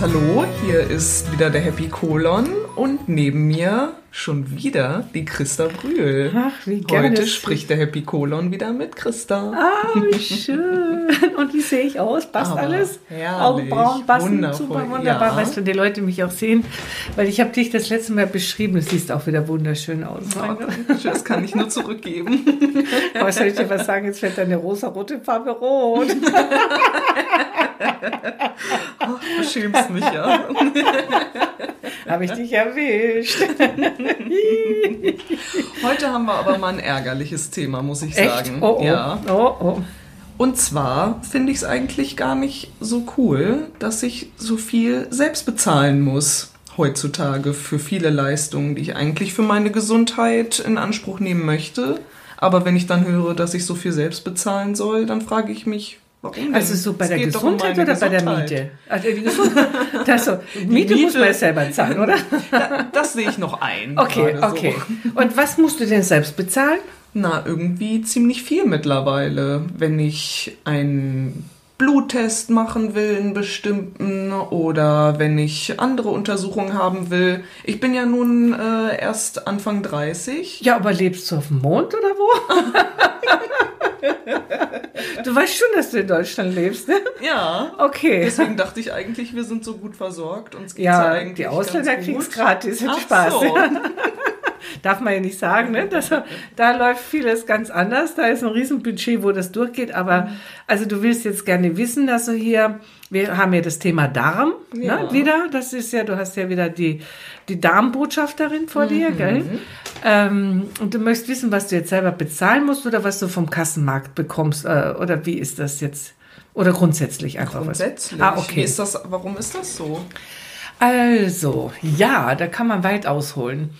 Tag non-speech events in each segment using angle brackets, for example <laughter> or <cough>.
Hallo. Hier ist wieder der Happy Colon und neben mir schon wieder die Christa Brühl. Ach, wie gerne. Heute spricht der Happy Colon wieder mit Christa. Ah, wie schön. Und wie sehe ich aus? Passt Aber alles? herrlich, Augenbrauen passen, wundervoll, super wunderbar. ja. Weißt du, die Leute mich auch sehen, weil ich habe dich das letzte Mal beschrieben. Du siehst auch wieder wunderschön aus. Oh, das kann ich nur zurückgeben. <laughs> Aber soll ich dir was sagen? Jetzt wird deine rosa-rote Farbe rot. <laughs> <laughs> Du schämst mich ja. <laughs> habe ich dich erwischt. <laughs> Heute haben wir aber mal ein ärgerliches Thema, muss ich Echt? sagen. Oh, oh. Ja. oh, oh. Und zwar finde ich es eigentlich gar nicht so cool, dass ich so viel selbst bezahlen muss heutzutage für viele Leistungen, die ich eigentlich für meine Gesundheit in Anspruch nehmen möchte. Aber wenn ich dann höre, dass ich so viel selbst bezahlen soll, dann frage ich mich, warum? Also so bei Es der um Gesundheit meine oder bei der Gesundheit. Miete? Also die Gesundheit. <laughs> Also, Miete, muss Miete- man ja selber zahlen, oder? <laughs> Da, das sehe ich noch ein. Okay, so. okay. Und was musst du denn selbst bezahlen? Na, irgendwie ziemlich viel mittlerweile. Wenn ich einen Bluttest machen will, einen bestimmten, oder wenn ich andere Untersuchungen haben will. Ich bin ja nun äh, erst Anfang 30. Ja, aber lebst du auf dem Mond oder wo? <laughs> du weißt schon, dass du in Deutschland lebst, ne? Ja. Okay. Deswegen dachte ich eigentlich, wir sind so gut versorgt. Uns geht's ja, Ja, eigentlich die Ausländer kriegen es gratis. Ach Spaß. So. <laughs> Darf man ja nicht sagen, ne? Das, da läuft vieles ganz anders. Da ist ein Riesenbudget, wo das durchgeht. Aber also du willst jetzt gerne wissen, dass du hier, wir haben ja das Thema Darm Ja. ne, wieder. Das ist ja, du hast ja wieder die, die Darmbotschafterin vor Mhm. dir, gell? Ähm, und du möchtest wissen, was du jetzt selber bezahlen musst oder was du vom Kassenmarkt bekommst. Äh, oder wie ist das jetzt? Oder grundsätzlich einfach Grundsätzlich. was? Ah, Wie okay. ist das, warum ist das so? Also, ja, da kann man weit ausholen.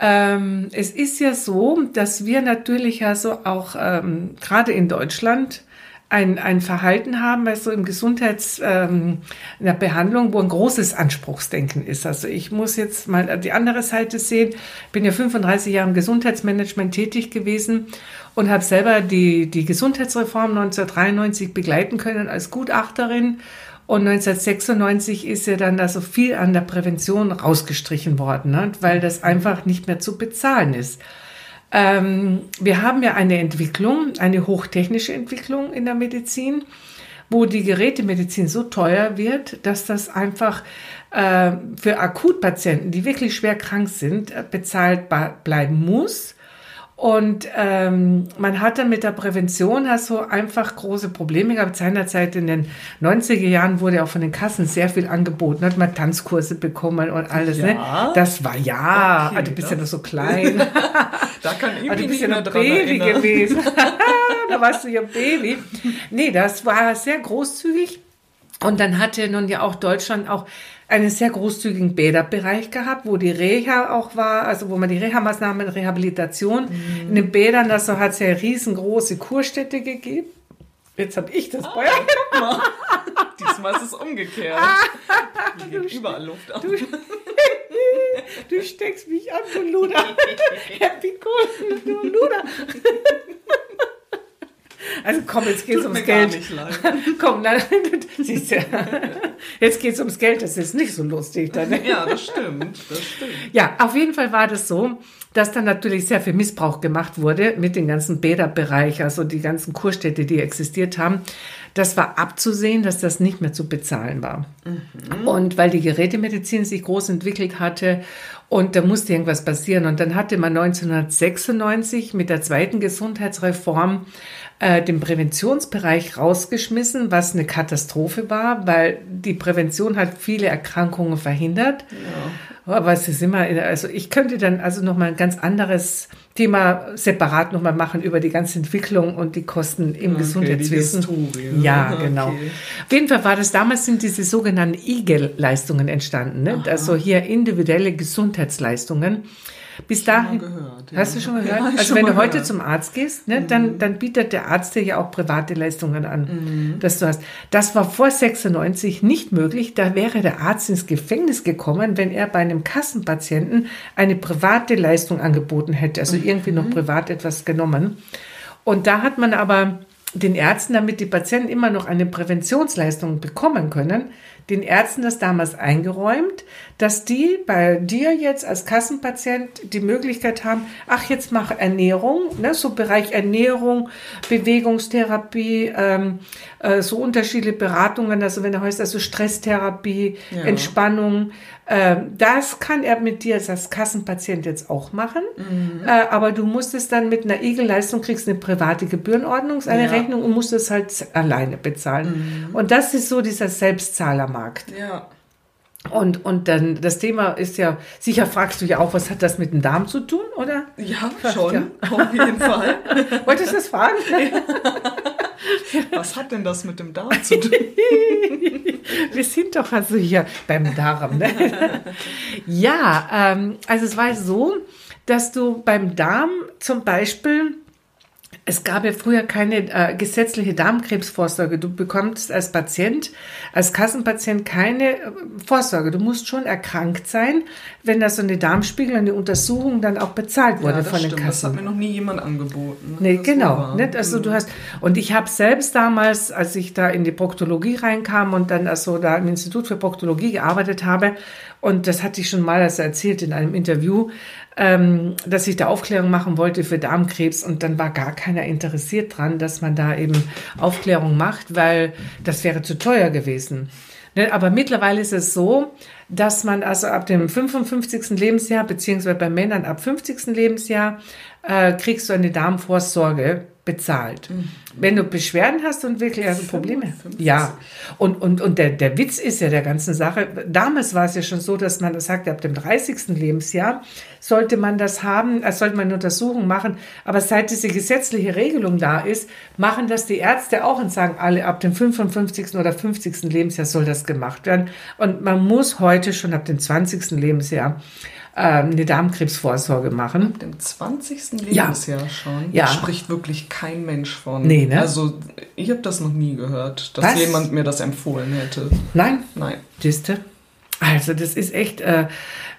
Ähm, es ist ja so, dass wir natürlich ja so auch ähm, gerade in Deutschland ein, ein Verhalten haben, also im Gesundheits, ähm, in der Behandlung, wo ein großes Anspruchsdenken ist. Also ich muss jetzt mal die andere Seite sehen. Bin ja 35 Jahre im Gesundheitsmanagement tätig gewesen und habe selber die, die Gesundheitsreform 1993 begleiten können als Gutachterin. Und 1996 ist ja dann also viel an der Prävention rausgestrichen worden, ne? weil das einfach nicht mehr zu bezahlen ist. Ähm, wir haben ja eine Entwicklung, eine hochtechnische Entwicklung in der Medizin, wo die Gerätemedizin so teuer wird, dass das einfach äh, für Akutpatienten, die wirklich schwer krank sind, äh, bezahlt bleiben muss. Und ähm, man hat dann mit der Prävention also einfach große Probleme gehabt. Seinerzeit in den 90er Jahren wurde auch von den Kassen sehr viel angeboten, hat man Tanzkurse bekommen und alles. Ja? Ne? Das war ja, Okay, du bist ja noch so klein. <laughs> Da kann ich Aber mich du bist nicht ja noch Baby erinnern. gewesen. <laughs> <laughs> da warst du ja Baby. Nee, das war sehr großzügig. Und dann hatte nun ja auch Deutschland auch einen sehr großzügigen Bäderbereich gehabt, wo die Reha auch war, also wo man die Reha-Maßnahmen, Rehabilitation in den Bädern, also hat es ja riesengroße Kurstädte gegeben. Jetzt habe ich das Ah. Feuer. Guck mal. <laughs> Diesmal ist es umgekehrt. <laughs> Hier geht überall Luft ab. <laughs> Du steckst mich an, du Luder. Happy cool, du Luder. Also komm, jetzt geht's Tut ums Geld. <laughs> Komm, nein, <laughs> siehst du, jetzt geht's ums Geld, das ist nicht so lustig dann. <laughs> Ja, das stimmt. Das stimmt. Ja, auf jeden Fall war das so, dass dann natürlich sehr viel Missbrauch gemacht wurde mit dem ganzen Bäderbereich, also die ganzen Kurstädte, die existiert haben. Das war abzusehen, dass das nicht mehr zu bezahlen war. Und weil die Gerätemedizin sich groß entwickelt hatte und da musste irgendwas passieren. Und dann hatte man 1996 mit der zweiten Gesundheitsreform äh, den Präventionsbereich rausgeschmissen, was eine Katastrophe war, weil die Prävention hat viele Erkrankungen verhindert. Aber es ist immer, also ich könnte dann also nochmal ein ganz anderes Thema separat nochmal machen über die ganze Entwicklung und die Kosten im Okay, Gesundheitswesen. Historie. Ja, Okay. genau. Auf jeden Fall war das damals sind diese sogenannten IGEL-Leistungen entstanden, ne? also hier individuelle Gesundheitsleistungen. Bis dahin, mal gehört, ja. hast du schon gehört? Ja, also schon wenn du heute gehört. zum Arzt gehst, ne, dann, dann bietet der Arzt dir ja auch private Leistungen an, Mhm. dass du hast. Das war vor 96 nicht möglich. Da wäre der Arzt ins Gefängnis gekommen, wenn er bei einem Kassenpatienten eine private Leistung angeboten hätte, also irgendwie Mhm. noch privat etwas genommen. Und da hat man aber den Ärzten, damit die Patienten immer noch eine Präventionsleistung bekommen können, den Ärzten das damals eingeräumt, dass die bei dir jetzt als Kassenpatient die Möglichkeit haben, ach, jetzt mach Ernährung, ne, so Bereich Ernährung, Bewegungstherapie, ähm, äh, so unterschiedliche Beratungen, also wenn er heißt, also Stresstherapie, ja. Entspannung, äh, das kann er mit dir als Kassenpatient jetzt auch machen, mhm. äh, aber du musst es dann mit einer Egelleistung, kriegst eine private Gebührenordnung, eine ja. Rechnung und musst es halt alleine bezahlen. Mhm. Und das ist so dieser Selbstzahlermarkt. Ja. Und, und dann das Thema ist ja, sicher fragst du ja auch, was hat das mit dem Darm zu tun, oder? Ja, schon, ja. auf jeden Fall. <laughs> Wolltest du das fragen? Was hat denn das mit dem Darm zu tun? <laughs> Wir sind doch also hier beim Darm. Ne? Ja, ähm, also es war so, dass du beim Darm zum Beispiel es gab ja früher keine äh, gesetzliche Darmkrebsvorsorge. Du bekommst als Patient, als Kassenpatient keine äh, Vorsorge. Du musst schon erkrankt sein, wenn da so eine Darmspiegel, eine Untersuchung dann auch bezahlt wurde ja, von den Kassen. Das hat mir noch nie jemand angeboten. Nee, genau. Nicht? Also du mhm. hast, und ich habe selbst damals, als ich da in die Proktologie reinkam und dann also da im Institut für Proktologie gearbeitet habe, und das hatte ich schon mal also erzählt in einem Interview, ähm, dass ich da Aufklärung machen wollte für Darmkrebs und dann war gar keiner interessiert dran, dass man da eben Aufklärung macht, weil das wäre zu teuer gewesen. Ne, aber mittlerweile ist es so, dass man also ab dem 55. Lebensjahr, beziehungsweise bei Männern ab 50. Lebensjahr, äh, kriegst du eine Darmvorsorge bezahlt. Mhm. Wenn du Beschwerden hast und wirklich also Probleme. 55. Ja. Und, und, und der, der Witz ist ja der ganzen Sache, damals war es ja schon so, dass man das sagte, ab dem 30. Lebensjahr sollte man das haben, als sollte man eine Untersuchung machen. Aber seit diese gesetzliche Regelung da ist, machen das die Ärzte auch und sagen alle, ab dem 55. oder 50. Lebensjahr soll das gemacht werden. Und man muss heute schon ab dem 20. Lebensjahr eine Darmkrebsvorsorge machen. Ab dem 20. Lebensjahr ja. schon? Ja. Da spricht wirklich kein Mensch von. Nee, ne? Also ich habe das noch nie gehört, dass Was? jemand mir das empfohlen hätte. Nein? Nein. Siehste? Also das ist echt... Äh,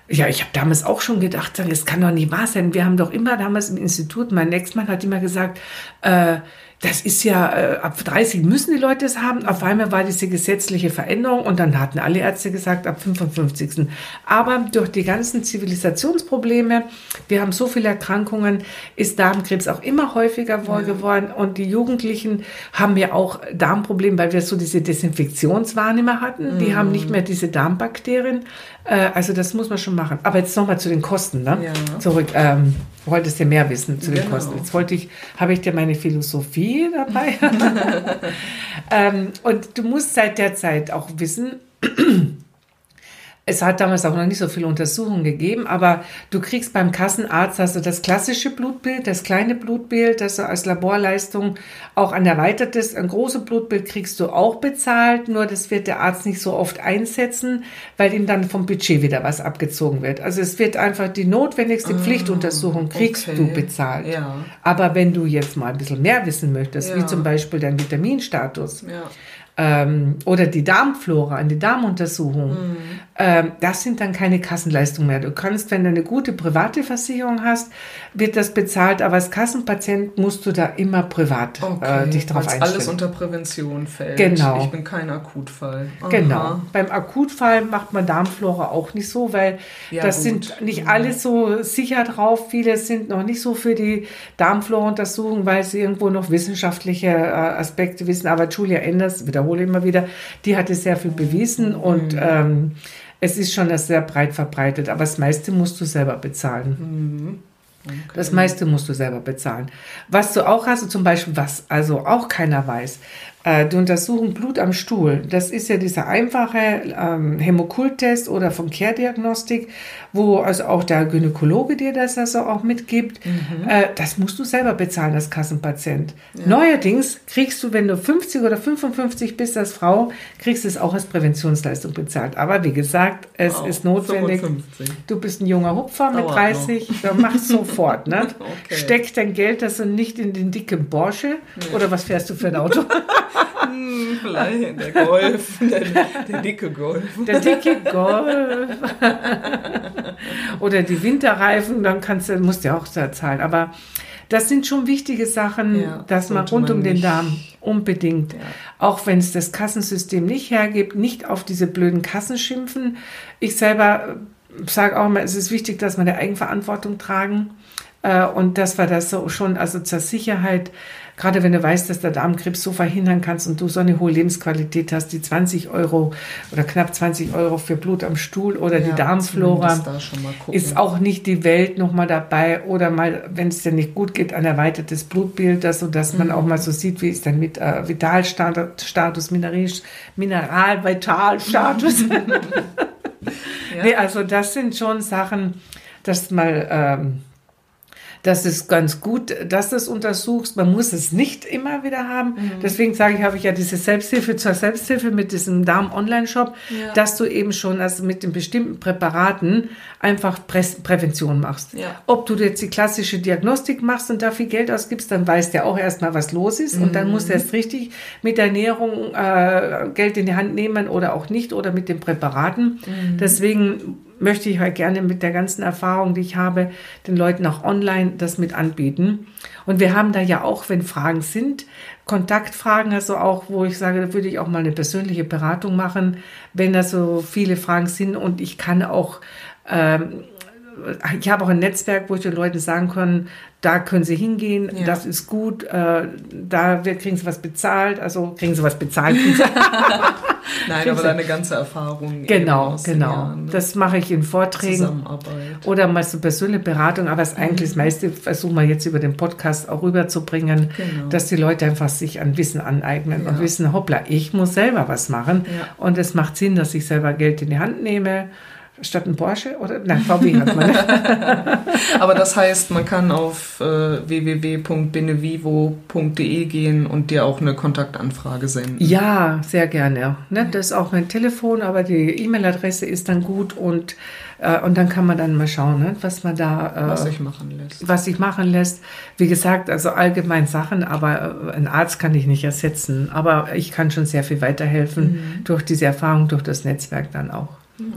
ja, ich habe damals auch schon gedacht, es kann doch nicht wahr sein. Wir haben doch immer damals im Institut, mein Ex-Mann hat immer gesagt, äh, das ist ja, äh, ab 30 müssen die Leute es haben. Auf einmal war diese gesetzliche Veränderung und dann hatten alle Ärzte gesagt, ab 55. Aber durch die ganzen Zivilisationsprobleme, wir haben so viele Erkrankungen, ist Darmkrebs auch immer häufiger ja. geworden und die Jugendlichen haben ja auch Darmprobleme, weil wir so diese Desinfektionswahrnehmer hatten. Mhm. Die haben nicht mehr diese Darmbakterien. Äh, also das muss man schon machen. Aber jetzt nochmal zu den Kosten, ne? Ja. Zurück. Ähm, wolltest du mehr wissen zu den genau. Kosten. Jetzt wollte ich, habe ich dir meine Philosophie <laughs> dabei. <laughs> ähm, und du musst seit der Zeit auch wissen, es hat damals auch noch nicht so viele Untersuchungen gegeben, aber du kriegst beim Kassenarzt also das klassische Blutbild, das kleine Blutbild, das du als Laborleistung auch ein erweitertes, ein großes Blutbild kriegst du auch bezahlt, nur das wird der Arzt nicht so oft einsetzen, weil ihm dann vom Budget wieder was abgezogen wird. Also es wird einfach die notwendigste ah, Pflichtuntersuchung kriegst okay. du bezahlt. Ja. Aber wenn du jetzt mal ein bisschen mehr wissen möchtest, ja. wie zum Beispiel dein Vitaminstatus, ja ähm, oder die Darmflora, eine Darmuntersuchung, mhm. ähm, das sind dann keine Kassenleistungen mehr. Du kannst, wenn du eine gute private Versicherung hast, wird das bezahlt, aber als Kassenpatient musst du da immer privat äh, okay, äh, dich drauf einstellen. alles unter Prävention fällt. Genau. Ich bin kein Akutfall. Aha. Genau. Beim Akutfall macht man Darmflora auch nicht so, weil ja, das gut. sind nicht mhm. alle so sicher drauf. Viele sind noch nicht so für die Darmflora-Untersuchung, weil sie irgendwo noch wissenschaftliche äh, Aspekte wissen. Aber Julia Enders, wieder wiederhole immer wieder, die hatte sehr viel bewiesen und mhm. ähm, es ist schon sehr breit verbreitet, aber das meiste musst du selber bezahlen. Mhm. Okay. Das meiste musst du selber bezahlen. Was du auch hast, zum Beispiel, was also auch keiner weiß, die untersuchen Blut am Stuhl. Das ist ja dieser einfache ähm, Hämokult-Test oder von Care-Diagnostik, wo also auch der Gynäkologe dir das also auch mitgibt. Mhm. Äh, das musst du selber bezahlen als Kassenpatient. Ja. Neuerdings kriegst du, wenn du 50 oder 55 bist als Frau, kriegst du es auch als Präventionsleistung bezahlt. Aber wie gesagt, es wow. ist notwendig. 55. Du bist ein junger Hupfer mit 30, dann mach sofort. Ne? <laughs> okay. Steck dein Geld also nicht in den dicken Porsche. Nee. Oder was fährst du für ein Auto? <laughs> hm, vielleicht der Golf, der, der, dicke Golf. Der dicke Golf. Oder die Winterreifen, dann kannst du, musst du ja auch zahlen. Aber Das sind schon wichtige Sachen, Ja, dass man rund man um den Darm unbedingt, Ja. auch wenn es das Kassensystem nicht hergibt, nicht auf diese blöden Kassen schimpfen. Ich selber sage auch immer, es ist wichtig, dass wir eine Eigenverantwortung tragen und dass wir das so schon, also zur Sicherheit, gerade wenn du weißt, dass der Darmkrebs so verhindern kannst und du so eine hohe Lebensqualität hast, die 20 Euro oder knapp 20 Euro für Blut am Stuhl oder die Ja, Darmflora zumindest da schon mal gucken. ist auch nicht die Welt nochmal dabei oder mal, wenn es dir nicht gut geht, ein erweitertes Blutbild, dass, so dass man auch mal so sieht, wie ist dein mit, äh, Vitalstatus, Mineral- Mineralvitalstatus. <laughs> <laughs> Ja. nee, also das sind schon Sachen, dass mal, ähm, das ist ganz gut, dass du es untersuchst. Man muss es nicht immer wieder haben. Mhm. Deswegen sage ich, habe ich ja diese Selbsthilfe zur Selbsthilfe mit diesem Darm-Online-Shop, Ja. dass du eben schon also mit den bestimmten Präparaten einfach Prä Prävention machst. Ja. Ob du jetzt die klassische Diagnostik machst und da viel Geld ausgibst, dann weißt du ja auch erstmal, was los ist. Und dann musst du erst richtig mit der Ernährung äh, Geld in die Hand nehmen oder auch nicht oder mit den Präparaten. Deswegen möchte ich halt gerne mit der ganzen Erfahrung, die ich habe, den Leuten auch online das mit anbieten. Und wir haben da ja auch, wenn Fragen sind, Kontaktfragen, also auch, wo ich sage, da würde ich auch mal eine persönliche Beratung machen, wenn da so viele Fragen sind. Und ich kann auch ähm, ich habe auch ein Netzwerk, wo ich den Leuten sagen kann, da können sie hingehen, Ja. das ist gut, äh, da wird, kriegen sie was bezahlt, also kriegen sie was bezahlt. <laughs> <laughs> Nein, aber deine ganze Erfahrung. genau, genau. Jahren, ne? Das mache ich in Vorträgen Zusammenarbeit. oder mal so persönliche Beratung, aber das eigentlich das meiste versuchen wir jetzt über den Podcast auch rüberzubringen, Genau. dass die Leute einfach sich an Wissen aneignen und Ja. wissen, hoppla, ich muss selber was machen Ja. und es macht Sinn, dass ich selber Geld in die Hand nehme, statt ein Porsche oder, nein, VW hat man. <laughs> Aber das heißt, man kann auf äh, www.benevivo.de gehen und dir auch eine Kontaktanfrage senden. Ja, sehr gerne. Ne? Das ist auch mein Telefon, aber die E-Mail-Adresse ist dann gut und, äh, und dann kann man dann mal schauen, ne? was man da, äh, Was sich machen lässt. was sich machen lässt. Wie gesagt, also allgemein Sachen, aber äh, ein Arzt kann ich nicht ersetzen. Aber ich kann schon sehr viel weiterhelfen durch diese Erfahrung, durch das Netzwerk dann auch.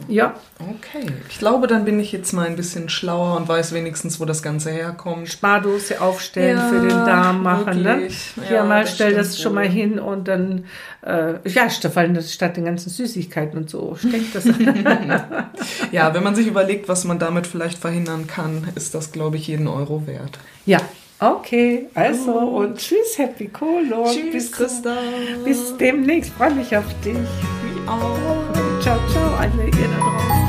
Ja, Okay. Ich glaube, dann bin ich jetzt mal ein bisschen schlauer und weiß wenigstens, wo das Ganze herkommt. Spardose aufstellen Ja, für den Darm machen. Ne? wirklich. Hier Ja, mal das stell das schon mal wohl. hin und dann, äh, ja, vor das statt den ganzen Süßigkeiten und so, steckt das. <laughs> <laughs> Ja, wenn man sich überlegt, was man damit vielleicht verhindern kann, ist das, glaube ich, jeden Euro wert. ja, okay, also und tschüss, Happy Kolo. bis, Christa. bis demnächst, freue mich auf dich. Wie auch. Anleger da draußen.